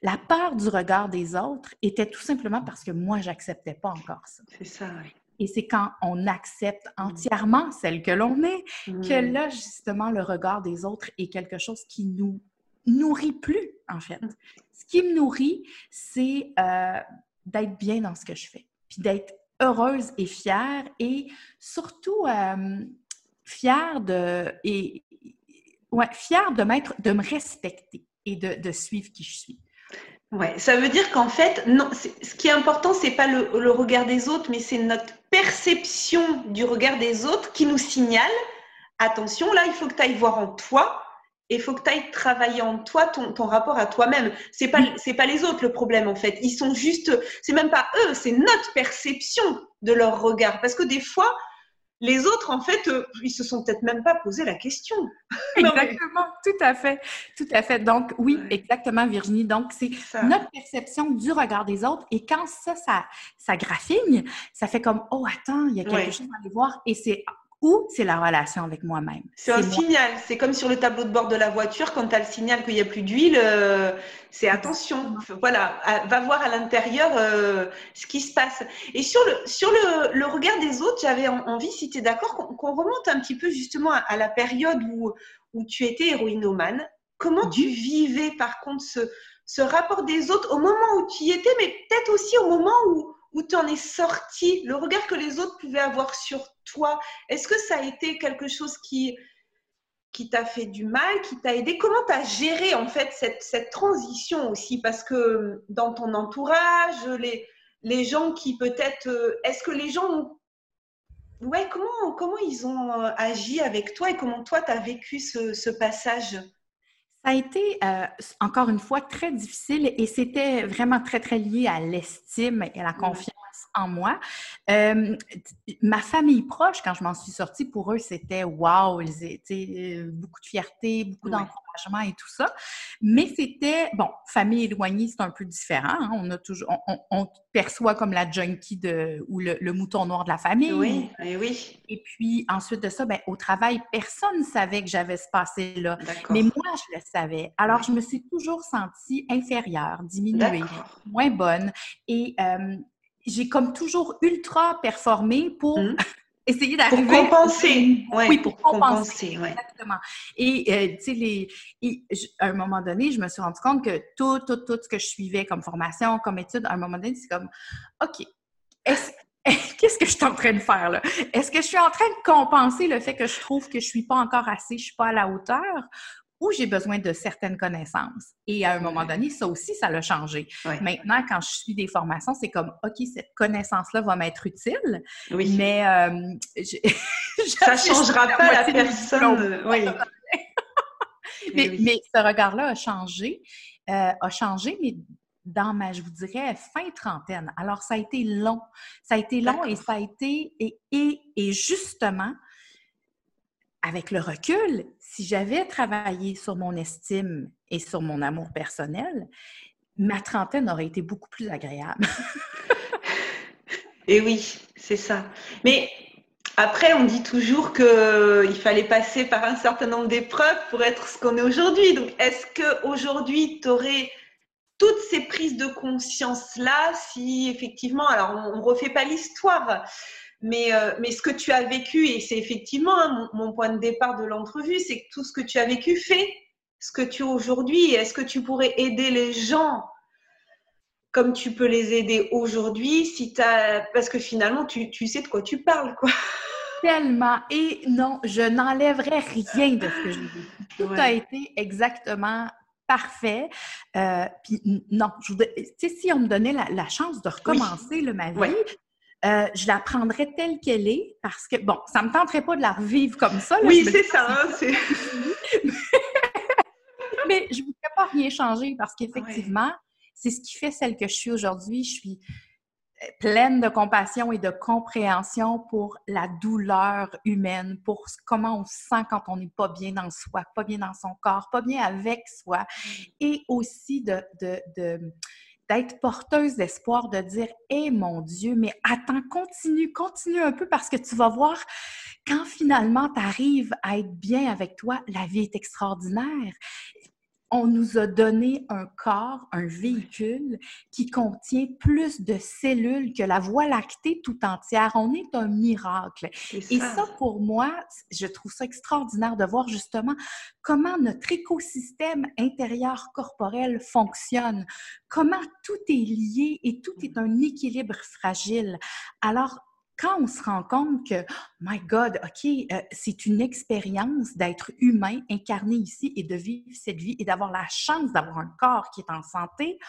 la peur du regard des autres était tout simplement parce que moi, j'acceptais pas encore ça. C'est ça, oui. Et c'est quand on accepte mm. entièrement celle que l'on est que mm. là, justement, le regard des autres est quelque chose qui nous nourrit plus, en fait. Mm. Ce qui me nourrit, c'est euh, d'être bien dans ce que je fais, puis d'être heureuse et fière, et surtout euh, fière de et ouais, fière de m'être, de me respecter et de, de suivre qui je suis. Ouais, ça veut dire qu'en fait, non, ce qui est important, c'est pas le, le, regard des autres, mais c'est notre perception du regard des autres qui nous signale attention, là, il faut que tu ailles voir en toi et il faut que tu ailles travailler en toi ton, ton rapport à toi-même. C'est pas c'est pas les autres le problème en fait. Ils sont juste, c'est même pas eux, c'est notre perception de leur regard. Parce que des fois, les autres, en fait, euh, ils se sont peut-être même pas posé la question. Exactement, tout à fait, tout à fait. Donc, oui, exactement, Virginie. Donc, c'est notre perception du regard des autres. Et quand ça, ça, ça graffigne, ça fait comme, oh, attends, il y a quelque chose à aller voir. Et c'est ou c'est la relation avec moi-même. C'est un signal. C'est comme sur le tableau de bord de la voiture, quand tu as le signal qu'il n'y a plus d'huile, euh, c'est attention. Voilà, va voir à l'intérieur euh, ce qui se passe. Et sur le, sur le, regard des autres, j'avais envie, si tu es d'accord, qu'on remonte un petit peu justement à, la période où, où tu étais héroïnomane. Comment tu mhm. vivais par contre ce, ce rapport des autres au moment où tu y étais, mais peut-être aussi au moment où, où tu en es sorti, le regard que les autres pouvaient avoir sur toi, est-ce que ça a été quelque chose qui, qui t'a fait du mal, qui t'a aidé? Comment tu as géré en fait cette, cette, transition aussi? Parce que dans ton entourage, les, les gens qui peut-être... Euh, est-ce que les gens ont... Ouais, comment, comment ils ont euh, agi avec toi et comment toi, tu as vécu ce, ce passage? Ça a été, euh, encore une fois, très difficile et c'était vraiment très, très lié à l'estime et à la confiance en moi. Euh, ma famille proche, quand je m'en suis sortie, pour eux, c'était wow, ils étaient euh, beaucoup de fierté, beaucoup d'encouragement et tout ça. Mais c'était, bon, famille éloignée, c'est un peu différent. Hein. On a toujours, on, perçoit comme la junkie de, ou le, mouton noir de la famille. Oui, et oui. Et puis ensuite de ça, ben, au travail, personne ne savait que j'avais ce passé-là. Mais moi, je le savais. Alors, je me suis toujours sentie inférieure, diminuée, moins bonne. Et euh, j'ai comme toujours ultra performé pour mmh. essayer d'arriver. Pour compenser. oui, pour compenser. Exactement. Et, euh, tu sais, les... à un moment donné, je me suis rendu compte que tout, tout, tout ce que je suivais comme formation, comme étude, à un moment donné, c'est comme, OK, Qu'est-ce que je suis en train de faire là? Est-ce que je suis en train de compenser le fait que je trouve que je suis pas encore assez, je suis pas à la hauteur? Où j'ai besoin de certaines connaissances. Et à un moment donné, ça aussi, ça l'a changé. Maintenant, quand je suis des formations, c'est comme, OK, cette connaissance-là va m'être utile, oui. mais euh, ça ne changera pas la personne. Oui. mais, mais, ce regard-là a changé, euh, a changé, mais dans ma, je vous dirais, fin trentaine. Alors, ça a été long. Ça a été long et ça a été, et, et, et justement, avec le recul, si j'avais travaillé sur mon estime et sur mon amour personnel, ma trentaine aurait été beaucoup plus agréable. et oui, c'est ça. Mais après, on dit toujours qu'il fallait passer par un certain nombre d'épreuves pour être ce qu'on est aujourd'hui. Donc, est-ce qu'aujourd'hui, tu aurais toutes ces prises de conscience-là si effectivement, alors on ne refait pas l'histoire, mais, euh, mais ce que tu as vécu, et c'est effectivement hein, mon, point de départ de l'entrevue, c'est que tout ce que tu as vécu fait ce que tu es aujourd'hui. Est-ce que tu pourrais aider les gens comme tu peux les aider aujourd'hui si as... Parce que finalement, tu, tu, sais de quoi tu parles, quoi. Tellement. Et non, je n'enlèverai rien de ce que j'ai vécu. Tout a été exactement parfait. Euh, puis non, je tu sais, si on me donnait la, chance de recommencer le ma vie, euh, je la prendrais telle qu'elle est parce que, bon, ça ne me tenterait pas de la revivre comme ça. oui, c'est ça. Hein, mais je ne voudrais pas rien changer parce qu'effectivement, c'est ce qui fait celle que je suis aujourd'hui. Je suis euh, pleine de compassion et de compréhension pour la douleur humaine, pour comment on se sent quand on n'est pas bien dans soi, pas bien dans son corps, pas bien avec soi, et aussi de, de, de d'être porteuse d'espoir, de dire Eh mon Dieu, mais attends, continue, continue un peu parce que tu vas voir, quand finalement tu arrives à être bien avec toi, la vie est extraordinaire on nous a donné un corps, un véhicule qui contient plus de cellules que la Voie lactée tout entière. On est un miracle. Et ça, pour moi, je trouve ça extraordinaire de voir justement comment notre écosystème intérieur corporel fonctionne, comment tout est lié et tout est un équilibre fragile. Alors, quand on se rend compte que, my God, OK, euh, c'est une expérience d'être humain incarné ici et de vivre cette vie et d'avoir la chance d'avoir un corps qui est en santé,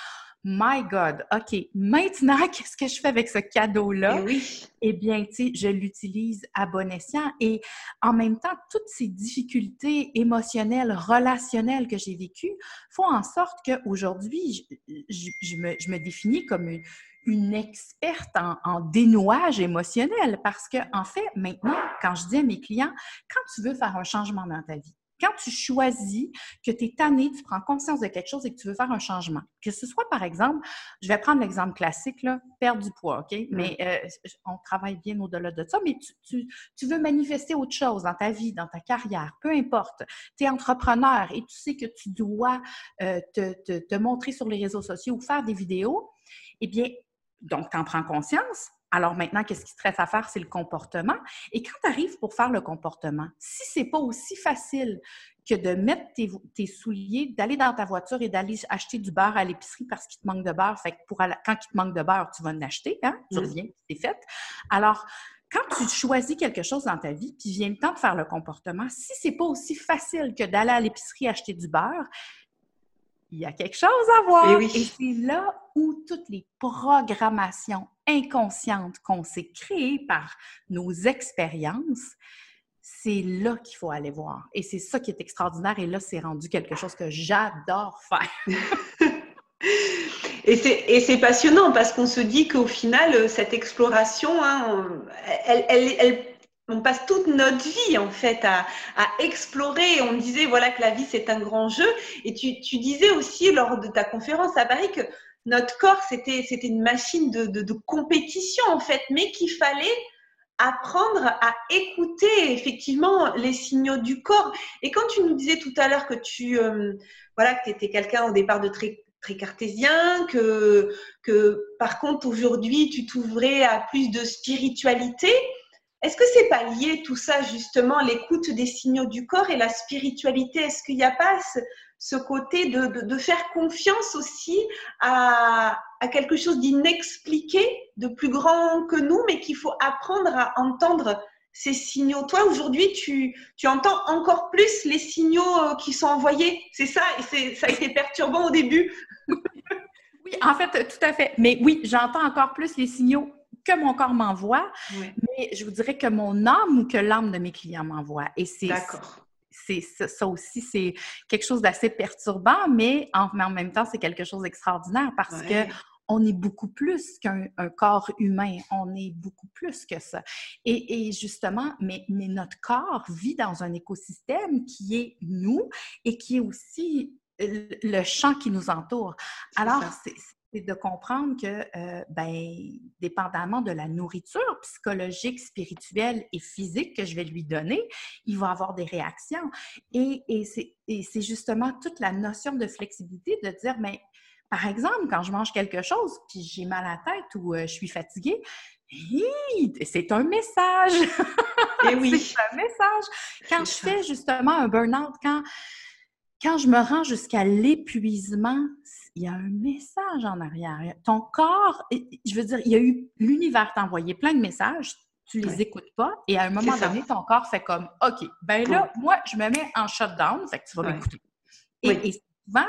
my God, OK, maintenant, qu'est-ce que je fais avec ce cadeau-là? Eh oui. Eh bien, tu sais, je l'utilise à bon escient. Et en même temps, toutes ces difficultés émotionnelles, relationnelles que j'ai vécues font en sorte qu'aujourd'hui, je, je, me, je me définis comme une, une experte en, dénouage émotionnel parce que, en fait, maintenant, quand je dis à mes clients, quand tu veux faire un changement dans ta vie, quand tu choisis que tu es tanné, tu prends conscience de quelque chose et que tu veux faire un changement, que ce soit par exemple, je vais prendre l'exemple classique, là, perdre du poids, OK? Mais euh, on travaille bien au-delà de ça, mais tu, veux manifester autre chose dans ta vie, dans ta carrière, peu importe. Tu es entrepreneur et tu sais que tu dois euh, te, te montrer sur les réseaux sociaux ou faire des vidéos. Eh bien, donc, tu en prends conscience. Alors maintenant, qu'est-ce qui te reste à faire? C'est le comportement. Et quand tu arrives pour faire le comportement, si c'est pas aussi facile que de mettre tes, souliers, d'aller dans ta voiture et d'aller acheter du beurre à l'épicerie parce qu'il te manque de beurre, fait que pour, quand il te manque de beurre, tu vas en acheter, hein? tu mmh. reviens, c'est fait. Alors, quand tu choisis quelque chose dans ta vie, puis vient le temps de faire le comportement, si c'est pas aussi facile que d'aller à l'épicerie acheter du beurre, il y a quelque chose à voir. Et, Et c'est là où toutes les programmations inconscientes qu'on s'est créées par nos expériences, c'est là qu'il faut aller voir. Et c'est ça qui est extraordinaire. Et là, c'est rendu quelque chose que j'adore faire. et c'est passionnant parce qu'on se dit qu'au final, cette exploration, hein, elle, elle, elle on passe toute notre vie en fait à, explorer. On disait voilà que la vie c'est un grand jeu. Et tu, disais aussi lors de ta conférence à Paris que notre corps c'était c'était une machine de, compétition en fait, mais qu'il fallait apprendre à écouter effectivement les signaux du corps. Et quand tu nous disais tout à l'heure que tu euh, voilà que tu étais quelqu'un au départ de très très cartésien, que, que par contre aujourd'hui tu t'ouvrais à plus de spiritualité. Est-ce que c'est pas lié tout ça justement, l'écoute des signaux du corps et la spiritualité? Est-ce qu'il n'y a pas ce, côté de, faire confiance aussi à, quelque chose d'inexpliqué, de plus grand que nous, mais qu'il faut apprendre à entendre ces signaux? Toi, aujourd'hui, tu, entends encore plus les signaux euh, qui sont envoyés, c'est ça Et ça a été perturbant au début. Oui, en fait, tout à fait. Mais oui, j'entends encore plus les signaux que mon corps m'envoie, mais je vous dirais que mon âme ou que l'âme de mes clients m'envoie. Et c'est c'est ça aussi, c'est quelque chose d'assez perturbant, mais en, même temps, c'est quelque chose d'extraordinaire parce que on est beaucoup plus qu'un corps humain, on est beaucoup plus que ça. Et, justement, mais, mais, notre corps vit dans un écosystème qui est nous et qui est aussi le champ qui nous entoure. Alors, c'est c'est de comprendre que, euh, ben, dépendamment de la nourriture psychologique, spirituelle et physique que je vais lui donner, il va avoir des réactions. Et, et c'est justement toute la notion de flexibilité de dire, mais par exemple, quand je mange quelque chose, puis j'ai mal à la tête ou euh, je suis fatiguée, c'est un message. Et eh oui. c'est un message. Quand je fais justement un burn-out, quand, quand je me rends jusqu'à l'épuisement, il y a un message en arrière. Ton corps, je veux dire, il y a eu l'univers t'a envoyé plein de messages, tu les écoutes pas, et à un moment donné, ton corps fait comme OK, ben là, moi, je me mets en shutdown, fait que tu vas m'écouter. Et, souvent,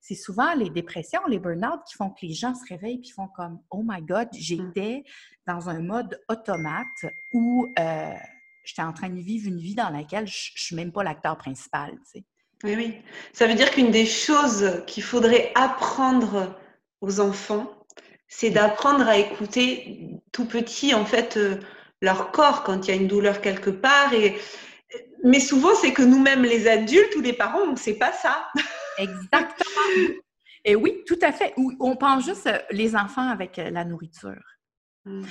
c'est souvent les dépressions, les burn-out qui font que les gens se réveillent et font comme Oh my God, j'étais dans un mode automate où euh, j'étais en train de vivre une vie dans laquelle je ne suis même pas l'acteur principal. Tu sais. Oui, oui. Ça veut dire qu'une des choses qu'il faudrait apprendre aux enfants, c'est d'apprendre à écouter tout petit, en fait, euh, leur corps quand il y a une douleur quelque part. Et... Mais souvent, c'est que nous-mêmes, les adultes ou les parents, on ne sait pas ça. Exactement. Et oui, tout à fait. On pense juste euh, les enfants avec euh, la nourriture. Hmm.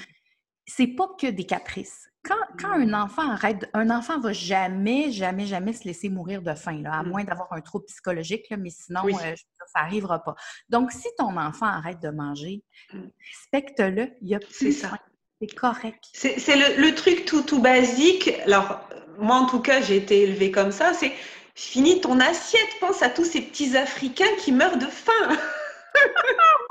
C'est pas que des caprices quand, un enfant arrête, un enfant va jamais, jamais, jamais se laisser mourir de faim, là, à mmh. moins d'avoir un trouble psychologique, là, mais sinon, euh, ça n'arrivera pas. Donc, si ton enfant arrête de manger, mmh. respecte-le, il y a plus ça. C'est correct. C'est le, truc tout, tout basique. Alors, moi, en tout cas, j'ai été élevée comme ça. C'est finis ton assiette. Pense à tous ces petits Africains qui meurent de faim.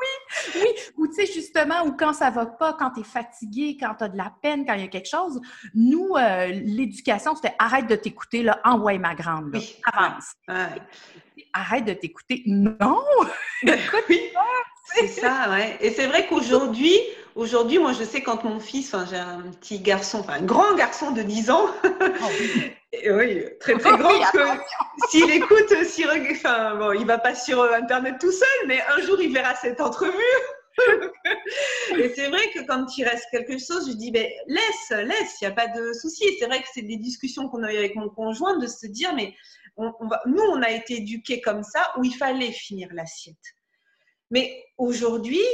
oui, oui. Ou tu sais, justement, ou quand ça va pas, quand tu es fatigué, quand tu as de la peine, quand il y a quelque chose, nous, euh, l'éducation, c'était arrête de t'écouter, là, envoie ma grande, avance. Arrête de t'écouter. Non! oui. C'est ça, ouais. Et c'est vrai qu'aujourd'hui, aujourd'hui, moi, je sais quand mon fils, j'ai un petit garçon, enfin un grand garçon de 10 ans, oh, oui. très très grand, s'il écoute, s'il, enfin bon, il va pas sur Internet tout seul, mais un jour il verra cette entrevue. et c'est vrai que quand il reste quelque chose, je dis ben, laisse, laisse, il n'y a pas de souci. c'est vrai que c'est des discussions qu'on a eues avec mon conjoint de se dire mais on, va, nous, on a été éduqués comme ça où il fallait finir l'assiette. Mais aujourd'hui,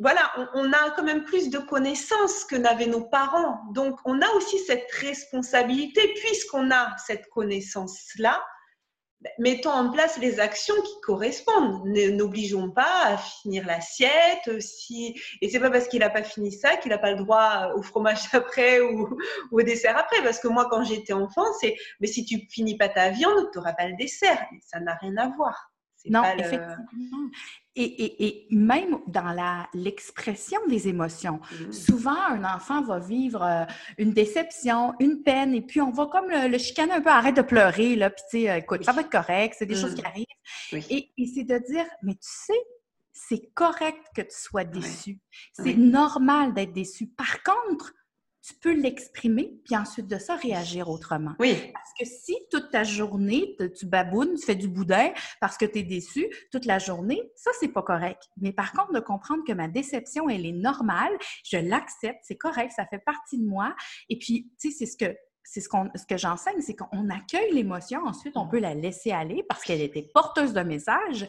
voilà, on, a quand même plus de connaissances que n'avaient nos parents. Donc, on a aussi cette responsabilité, puisqu'on a cette connaissance-là, mettons en place les actions qui correspondent. N'obligeons pas à finir l'assiette. Si... Et c'est pas parce qu'il n'a pas fini ça qu'il n'a pas le droit au fromage après ou, au dessert après. Parce que moi, quand j'étais enfant, c'est mais si tu finis pas ta viande, tu n'auras pas le dessert. ça n'a rien à voir. Non, effectivement. Et, même dans l'expression des émotions, mmh. souvent un enfant va vivre euh, une déception, une peine, et puis on va comme le, chicaner un peu, arrête de pleurer, là, puis tu sais, écoute, ça va être correct, c'est des choses mmh. qui arrivent. Et, c'est de dire, mais tu sais, c'est correct que tu sois déçu. C'est normal d'être déçu. Par contre, tu peux l'exprimer, puis ensuite de ça, réagir autrement. Oui. Parce que si toute ta journée, tu babounes, tu fais du boudin parce que tu es déçu toute la journée, ça, c'est pas correct. Mais par contre, de comprendre que ma déception, elle est normale, je l'accepte, c'est correct, ça fait partie de moi. Et puis, tu sais, c'est ce que c'est ce, ce que j'enseigne, c'est qu'on accueille l'émotion, ensuite on peut la laisser aller parce qu'elle était porteuse de message.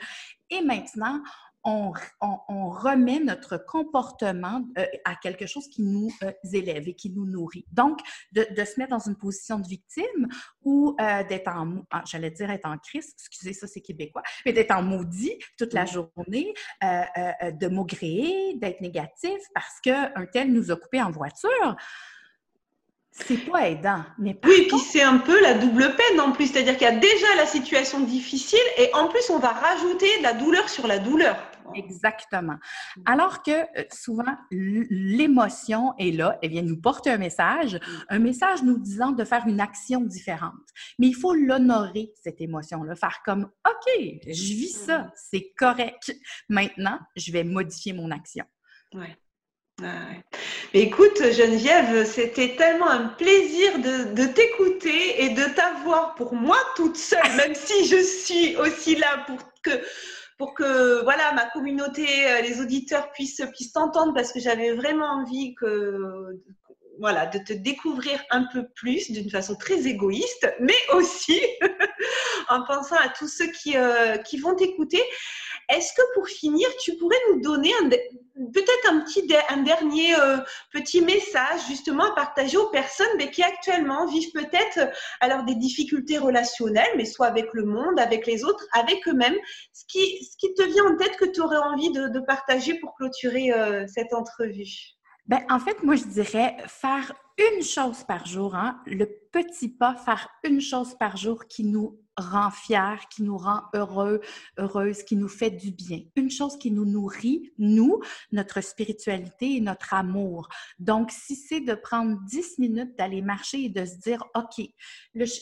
Et maintenant, on, remet notre comportement euh, à quelque chose qui nous euh, élève et qui nous nourrit. Donc, de, se mettre dans une position de victime ou euh, d'être en, ah, j'allais dire être en crise, excusez, ça c'est québécois, mais d'être en maudit toute la journée, de maugréer, d'être négatif parce qu'un tel nous a coupé en voiture. C'est pas aidant. Mais oui, puis c'est un peu la double peine en plus. C'est-à-dire qu'il y a déjà la situation difficile et en plus, on va rajouter de la douleur sur la douleur. Exactement. Mm. Alors que euh, souvent, l'émotion est là, elle vient nous porter un message, mm. un message nous disant de faire une action différente. Mais il faut l'honorer, cette émotion-là, faire comme, OK, je vis ça, mm. c'est correct. Maintenant, je vais modifier mon action. Ouais. écoute, Geneviève, c'était tellement un plaisir de, de t'écouter et de t'avoir pour moi toute seule, même si je suis aussi là pour que pour que voilà ma communauté, euh, les auditeurs puissent t'entendre parce que j'avais vraiment envie que voilà de te découvrir un peu plus d'une façon très égoïste, mais aussi en pensant à tous ceux qui euh, qui vont t'écouter. Est-ce que pour finir, tu pourrais nous donner peut-être un petit un dernier euh, petit message justement à partager aux personnes qui actuellement vivent peut-être euh, alors des difficultés relationnelles, mais soit avec le monde, avec les autres, avec eux-mêmes. Ce qui, ce qui te vient en tête que tu aurais envie de, partager pour clôturer euh, cette entrevue? Ben, en fait, moi, je dirais faire une chose par jour, hein, le petit pas, faire une chose par jour qui nous rend fiers, qui nous rend heureux, heureuse, qui nous fait du bien. Une chose qui nous nourrit, nous, notre spiritualité et notre amour. Donc, si c'est de prendre 10 minutes d'aller marcher et de se dire, OK,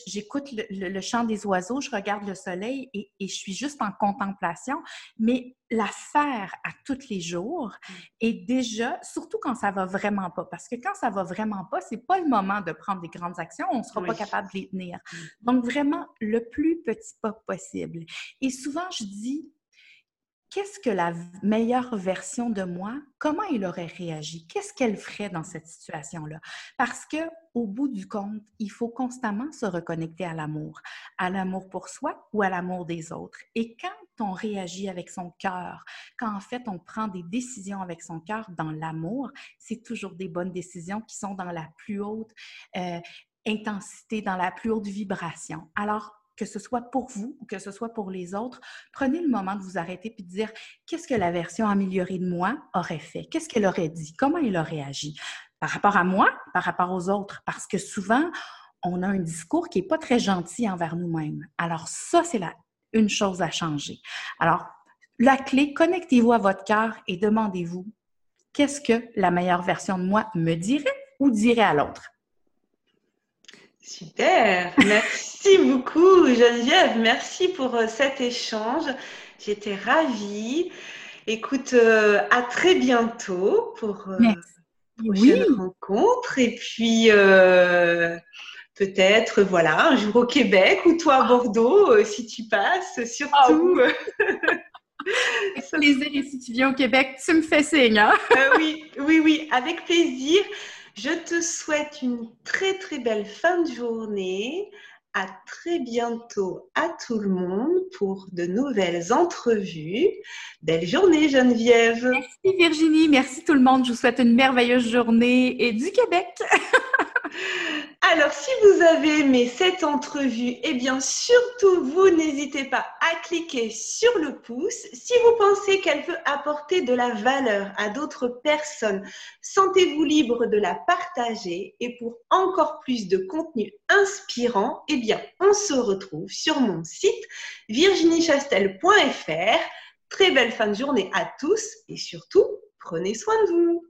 j'écoute le, chant des oiseaux, je regarde le soleil et, et je suis juste en contemplation, mais la faire à tous les jours et déjà, surtout quand ça va vraiment pas, parce que quand ça va vraiment pas, c'est pas le moment de prendre des grandes actions, on sera pas capable de les tenir. Mm. Donc vraiment, le plus petit pas possible. Et souvent, je dis, qu'est-ce que la meilleure version de moi, comment elle aurait réagi? Qu'est-ce qu'elle ferait dans cette situation-là? Parce que au bout du compte, il faut constamment se reconnecter à l'amour, à l'amour pour soi ou à l'amour des autres. Et quand on réagit avec son cœur, quand en fait on prend des décisions avec son cœur dans l'amour, c'est toujours des bonnes décisions qui sont dans la plus haute euh, intensité, dans la plus haute vibration. Alors, que ce soit pour vous ou que ce soit pour les autres, prenez le moment de vous arrêter puis de dire qu'est-ce que la version améliorée de moi aurait fait, qu'est-ce qu'elle aurait dit, comment elle aurait agi par rapport à moi, par rapport aux autres, parce que souvent, on a un discours qui n'est pas très gentil envers nous-mêmes. Alors ça, c'est la, une chose à changer. Alors, la clé, connectez-vous à votre cœur et demandez-vous qu'est-ce que la meilleure version de moi me dirait ou dirait à l'autre? Super, merci beaucoup Geneviève, merci pour euh, cet échange. J'étais ravie. Écoute, euh, à très bientôt pour euh, une prochaine rencontre. Et puis, euh, peut-être, voilà, un jour au Québec ou toi à Bordeaux, si tu passes, surtout. Avec plaisir, et si tu viens au Québec, tu me fais signe. Hein? oui, oui, oui, avec plaisir. Je te souhaite une très, très belle fin de journée à très bientôt à tout le monde pour de nouvelles entrevues. Belle journée Geneviève. Merci Virginie, merci tout le monde. Je vous souhaite une merveilleuse journée et du Québec. Alors, si vous avez aimé cette entrevue, eh bien, surtout, vous n'hésitez pas à cliquer sur le pouce. Si vous pensez qu'elle peut apporter de la valeur à d'autres personnes, sentez-vous libre de la partager. Et pour encore plus de contenu inspirant, eh bien, on se retrouve sur mon site virginiechastel.fr. Très belle fin de journée à tous et surtout, prenez soin de vous.